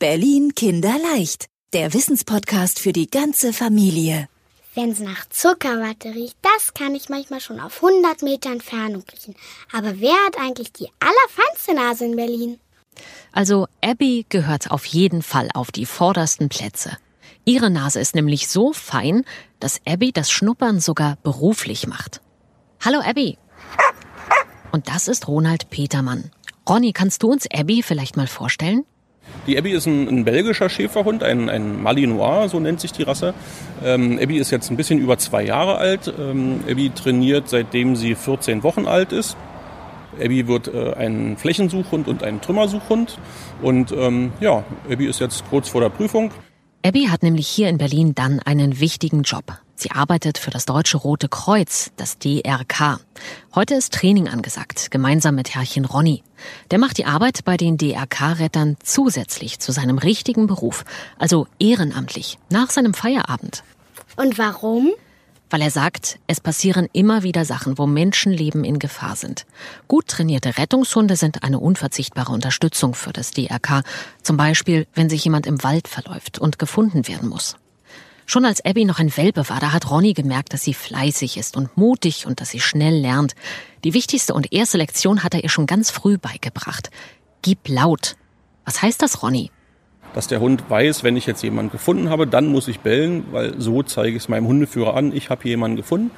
Berlin Kinderleicht, der Wissenspodcast für die ganze Familie. Wenn es nach Zuckerwatte riecht, das kann ich manchmal schon auf 100 Meter Entfernung riechen. Aber wer hat eigentlich die allerfeinste Nase in Berlin? Also Abby gehört auf jeden Fall auf die vordersten Plätze. Ihre Nase ist nämlich so fein, dass Abby das Schnuppern sogar beruflich macht. Hallo Abby. Und das ist Ronald Petermann. Ronny, kannst du uns Abby vielleicht mal vorstellen? Die Abby ist ein, ein, belgischer Schäferhund, ein, ein Malinois, so nennt sich die Rasse. Ähm, Abby ist jetzt ein bisschen über zwei Jahre alt. Ähm, Abby trainiert seitdem sie 14 Wochen alt ist. Abby wird äh, ein Flächensuchhund und ein Trümmersuchhund. Und ähm, ja, Abby ist jetzt kurz vor der Prüfung. Abby hat nämlich hier in Berlin dann einen wichtigen Job. Sie arbeitet für das Deutsche Rote Kreuz, das DRK. Heute ist Training angesagt, gemeinsam mit Herrchen Ronny. Der macht die Arbeit bei den DRK-Rettern zusätzlich zu seinem richtigen Beruf, also ehrenamtlich, nach seinem Feierabend. Und warum? Weil er sagt, es passieren immer wieder Sachen, wo Menschenleben in Gefahr sind. Gut trainierte Rettungshunde sind eine unverzichtbare Unterstützung für das DRK. Zum Beispiel, wenn sich jemand im Wald verläuft und gefunden werden muss. Schon als Abby noch ein Welpe war, da hat Ronny gemerkt, dass sie fleißig ist und mutig und dass sie schnell lernt. Die wichtigste und erste Lektion hat er ihr schon ganz früh beigebracht. Gib laut. Was heißt das, Ronny? Dass der Hund weiß, wenn ich jetzt jemanden gefunden habe, dann muss ich bellen, weil so zeige ich es meinem Hundeführer an, ich habe jemanden gefunden.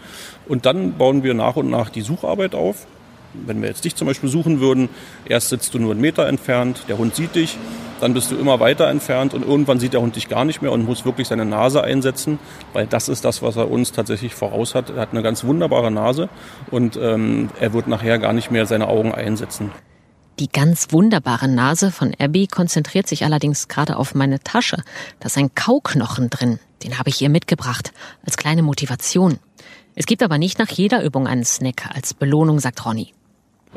Und dann bauen wir nach und nach die Sucharbeit auf. Wenn wir jetzt dich zum Beispiel suchen würden, erst sitzt du nur einen Meter entfernt, der Hund sieht dich, dann bist du immer weiter entfernt und irgendwann sieht der Hund dich gar nicht mehr und muss wirklich seine Nase einsetzen, weil das ist das, was er uns tatsächlich voraus hat. Er hat eine ganz wunderbare Nase und ähm, er wird nachher gar nicht mehr seine Augen einsetzen. Die ganz wunderbare Nase von Abby konzentriert sich allerdings gerade auf meine Tasche. Da ist ein Kauknochen drin. Den habe ich ihr mitgebracht, als kleine Motivation. Es gibt aber nicht nach jeder Übung einen Snack als Belohnung, sagt Ronny.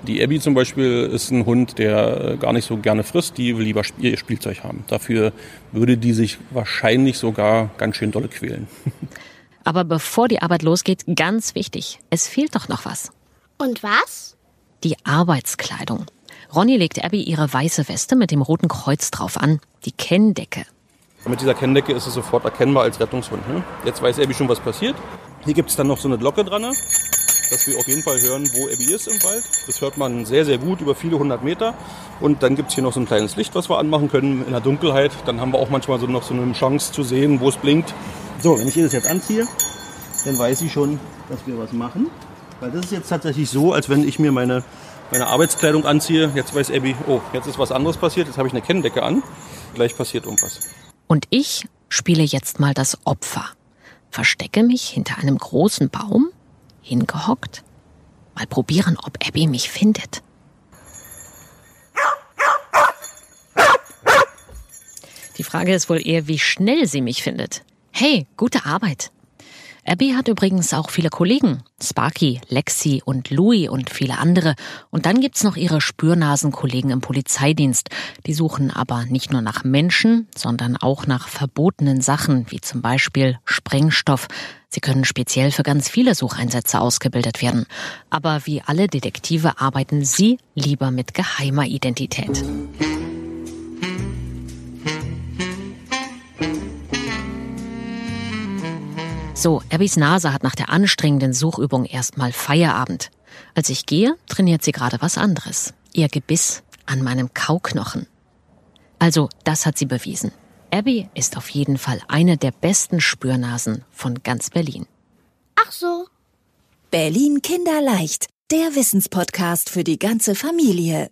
Die Abby zum Beispiel ist ein Hund, der äh, gar nicht so gerne frisst, die will lieber ihr Spielzeug haben. Dafür würde die sich wahrscheinlich sogar ganz schön dolle quälen. Aber bevor die Arbeit losgeht, ganz wichtig, es fehlt doch noch was. Und was? Die Arbeitskleidung. Ronny legt Abby ihre weiße Weste mit dem roten Kreuz drauf an, die Kenndecke. Mit dieser Kenndecke ist es sofort erkennbar als Rettungshund. Ne? Jetzt weiß Abby schon, was passiert. Hier gibt es dann noch so eine Glocke dran. Dass wir auf jeden Fall hören, wo Abby ist im Wald. Das hört man sehr, sehr gut über viele hundert Meter. Und dann gibt es hier noch so ein kleines Licht, was wir anmachen können in der Dunkelheit. Dann haben wir auch manchmal so noch so eine Chance zu sehen, wo es blinkt. So, wenn ich ihr das jetzt anziehe, dann weiß sie schon, dass wir was machen. Weil das ist jetzt tatsächlich so, als wenn ich mir meine, meine Arbeitskleidung anziehe. Jetzt weiß Abby, oh, jetzt ist was anderes passiert. Jetzt habe ich eine Kenndecke an. Gleich passiert irgendwas. Und ich spiele jetzt mal das Opfer. Verstecke mich hinter einem großen Baum hingehockt. Mal probieren, ob Abby mich findet. Die Frage ist wohl eher, wie schnell sie mich findet. Hey, gute Arbeit. Abby hat übrigens auch viele Kollegen. Sparky, Lexi und Louis und viele andere. Und dann gibt's noch ihre Spürnasenkollegen im Polizeidienst. Die suchen aber nicht nur nach Menschen, sondern auch nach verbotenen Sachen, wie zum Beispiel Sprengstoff. Sie können speziell für ganz viele Sucheinsätze ausgebildet werden. Aber wie alle Detektive arbeiten sie lieber mit geheimer Identität. So, Abbys Nase hat nach der anstrengenden Suchübung erstmal Feierabend. Als ich gehe, trainiert sie gerade was anderes. Ihr Gebiss an meinem Kauknochen. Also, das hat sie bewiesen. Abby ist auf jeden Fall eine der besten Spürnasen von ganz Berlin. Ach so. Berlin Kinderleicht, der Wissenspodcast für die ganze Familie.